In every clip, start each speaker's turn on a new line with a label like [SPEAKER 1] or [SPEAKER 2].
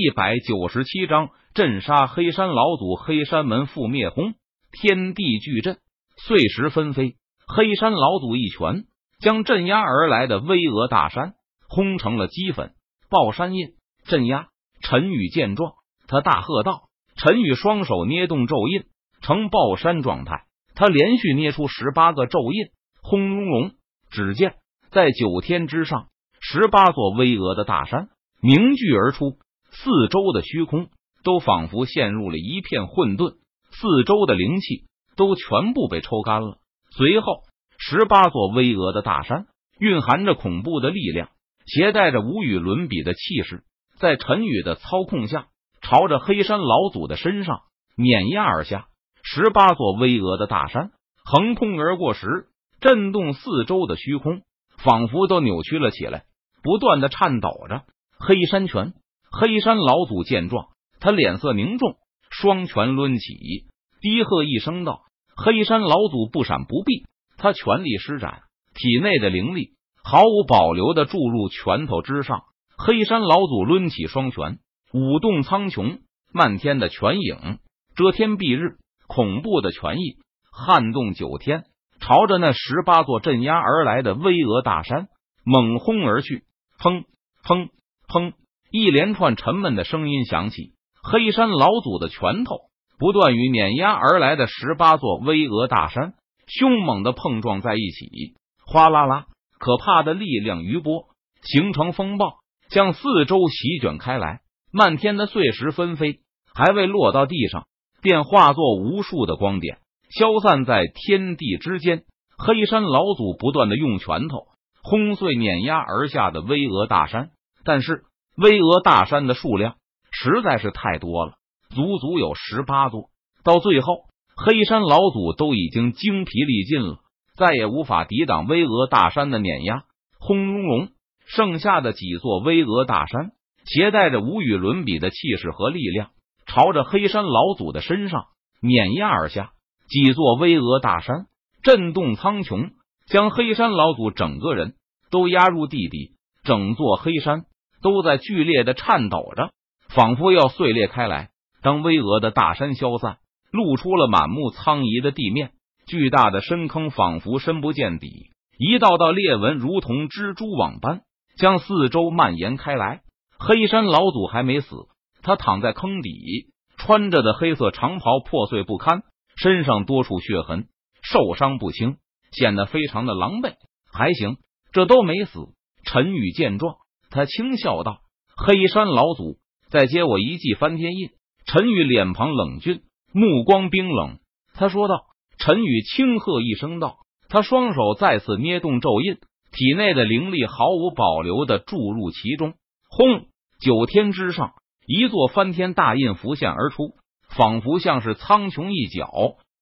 [SPEAKER 1] 一百九十七章镇杀黑山老祖，黑山门覆灭。轰！天地巨震，碎石纷飞。黑山老祖一拳将镇压而来的巍峨大山轰成了齑粉。爆山印镇压。陈宇见状，他大喝道：“陈宇，双手捏动咒印，呈爆山状态。他连续捏出十八个咒印，轰隆隆！只见在九天之上，十八座巍峨的大山凝聚而出，四周的虚空都仿佛陷入了一片混沌，四周的灵气都全部被抽干了。随后，十八座巍峨的大山蕴含着恐怖的力量，携带着无与伦比的气势。在陈宇的操控下，朝着黑山老祖的身上碾压而下。十八座巍峨的大山横空而过时，震动四周的虚空，仿佛都扭曲了起来，不断的颤抖着。黑山拳，黑山老祖见状，他脸色凝重，双拳抡起，低喝一声道：“黑山老祖不闪不避，他全力施展体内的灵力，毫无保留的注入拳头之上。”黑山老祖抡起双拳，舞动苍穹，漫天的拳影遮天蔽日，恐怖的拳意撼动九天，朝着那十八座镇压而来的巍峨大山猛轰而去。砰砰砰！一连串沉闷的声音响起，黑山老祖的拳头不断与碾压而来的十八座巍峨大山凶猛的碰撞在一起，哗啦啦，可怕的力量余波形成风暴。向四周席卷开来，漫天的碎石纷飞，还未落到地上，便化作无数的光点，消散在天地之间。黑山老祖不断的用拳头轰碎碾压而下的巍峨大山，但是巍峨大山的数量实在是太多了，足足有十八座。到最后，黑山老祖都已经精疲力尽了，再也无法抵挡巍峨大山的碾压。轰隆隆。剩下的几座巍峨大山，携带着无与伦比的气势和力量，朝着黑山老祖的身上碾压而下。几座巍峨大山震动苍穹，将黑山老祖整个人都压入地底。整座黑山都在剧烈的颤抖着，仿佛要碎裂开来。当巍峨的大山消散，露出了满目苍夷的地面，巨大的深坑仿佛深不见底，一道道裂纹如同蜘蛛网般。将四周蔓延开来。黑山老祖还没死，他躺在坑底，穿着的黑色长袍破碎不堪，身上多处血痕，受伤不轻，显得非常的狼狈。还行，这都没死。陈宇见状，他轻笑道：“黑山老祖，再接我一记翻天印。”陈宇脸庞冷峻，目光冰冷，他说道：“陈宇，轻喝一声道，他双手再次捏动咒印。”体内的灵力毫无保留的注入其中，轰！九天之上，一座翻天大印浮现而出，仿佛像是苍穹一角，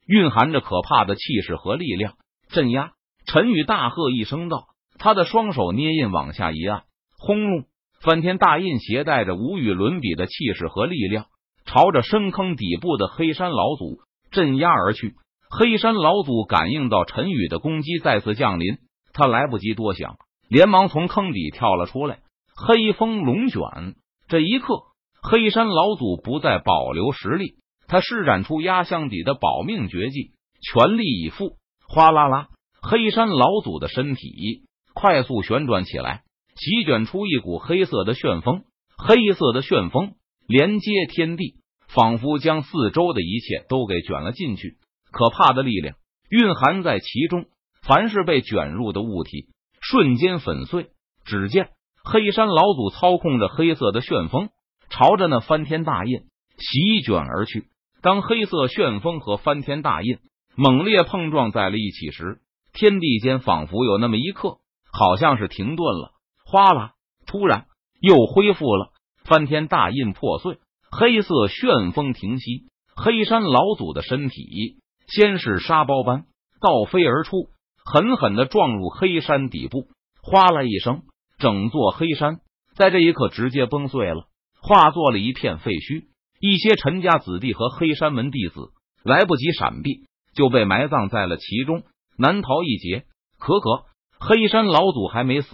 [SPEAKER 1] 蕴含着可怕的气势和力量，镇压。陈宇大喝一声道：“他的双手捏印往下一按，轰隆！翻天大印携带着无与伦比的气势和力量，朝着深坑底部的黑山老祖镇压而去。黑山老祖感应到陈宇的攻击再次降临。他来不及多想，连忙从坑底跳了出来。黑风龙卷，这一刻，黑山老祖不再保留实力，他施展出压箱底的保命绝技，全力以赴。哗啦啦，黑山老祖的身体快速旋转起来，席卷出一股黑色的旋风。黑色的旋风连接天地，仿佛将四周的一切都给卷了进去。可怕的力量蕴含在其中。凡是被卷入的物体，瞬间粉碎。只见黑山老祖操控着黑色的旋风，朝着那翻天大印席卷而去。当黑色旋风和翻天大印猛烈碰撞在了一起时，天地间仿佛有那么一刻，好像是停顿了。哗啦！突然又恢复了。翻天大印破碎，黑色旋风停息。黑山老祖的身体先是沙包般倒飞而出。狠狠的撞入黑山底部，哗啦一声，整座黑山在这一刻直接崩碎了，化作了一片废墟。一些陈家子弟和黑山门弟子来不及闪避，就被埋葬在了其中，难逃一劫。可可，黑山老祖还没死，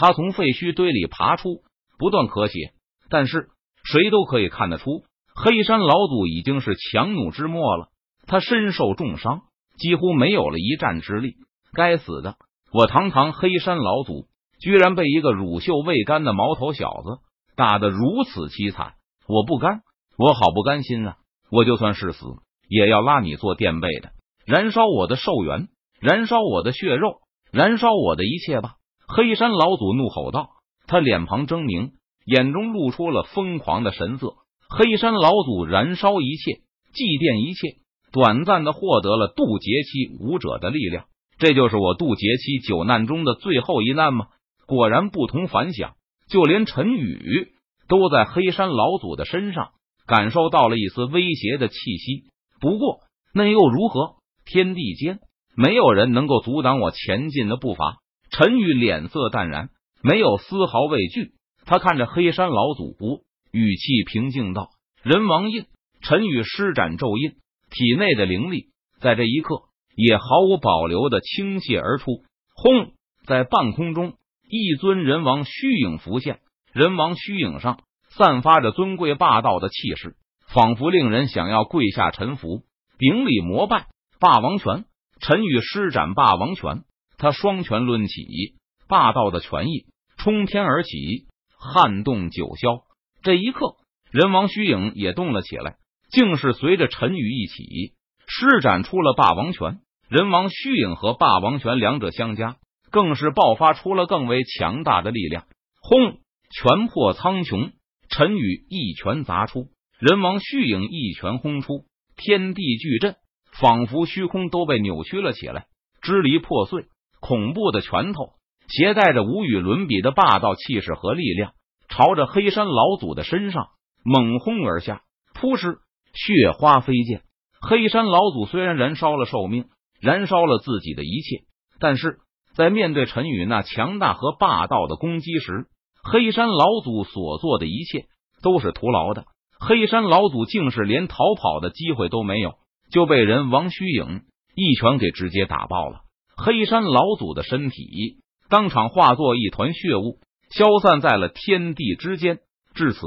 [SPEAKER 1] 他从废墟堆里爬出，不断咳血，但是谁都可以看得出，黑山老祖已经是强弩之末了。他身受重伤，几乎没有了一战之力。该死的！我堂堂黑山老祖，居然被一个乳臭未干的毛头小子打得如此凄惨！我不甘，我好不甘心啊！我就算是死，也要拉你做垫背的，燃烧我的寿元，燃烧我的血肉，燃烧我的一切吧！黑山老祖怒吼道，他脸庞狰狞，眼中露出了疯狂的神色。黑山老祖燃烧一切，祭奠一切，短暂的获得了渡劫期武者的力量。这就是我渡劫期九难中的最后一难吗？果然不同凡响，就连陈宇都在黑山老祖的身上感受到了一丝威胁的气息。不过那又如何？天地间没有人能够阻挡我前进的步伐。陈宇脸色淡然，没有丝毫畏惧。他看着黑山老祖，语气平静道：“人王印。”陈宇施展咒印，体内的灵力在这一刻。也毫无保留的倾泻而出，轰！在半空中，一尊人王虚影浮现，人王虚影上散发着尊贵霸道的气势，仿佛令人想要跪下臣服、顶礼膜拜。霸王拳，陈宇施展霸王拳，他双拳抡起，霸道的拳意冲天而起，撼动九霄。这一刻，人王虚影也动了起来，竟是随着陈宇一起施展出了霸王拳。人王虚影和霸王拳两者相加，更是爆发出了更为强大的力量。轰！拳破苍穹，陈宇一拳砸出，人王虚影一拳轰出，天地巨震，仿佛虚空都被扭曲了起来，支离破碎。恐怖的拳头携带着无与伦比的霸道气势和力量，朝着黑山老祖的身上猛轰而下。扑哧，血花飞溅。黑山老祖虽然燃烧了寿命。燃烧了自己的一切，但是在面对陈宇那强大和霸道的攻击时，黑山老祖所做的一切都是徒劳的。黑山老祖竟是连逃跑的机会都没有，就被人王虚影一拳给直接打爆了。黑山老祖的身体当场化作一团血雾，消散在了天地之间。至此，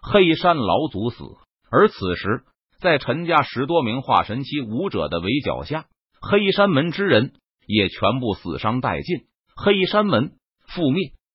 [SPEAKER 1] 黑山老祖死。而此时，在陈家十多名化神期武者的围剿下。黑山门之人也全部死伤殆尽，黑山门覆灭。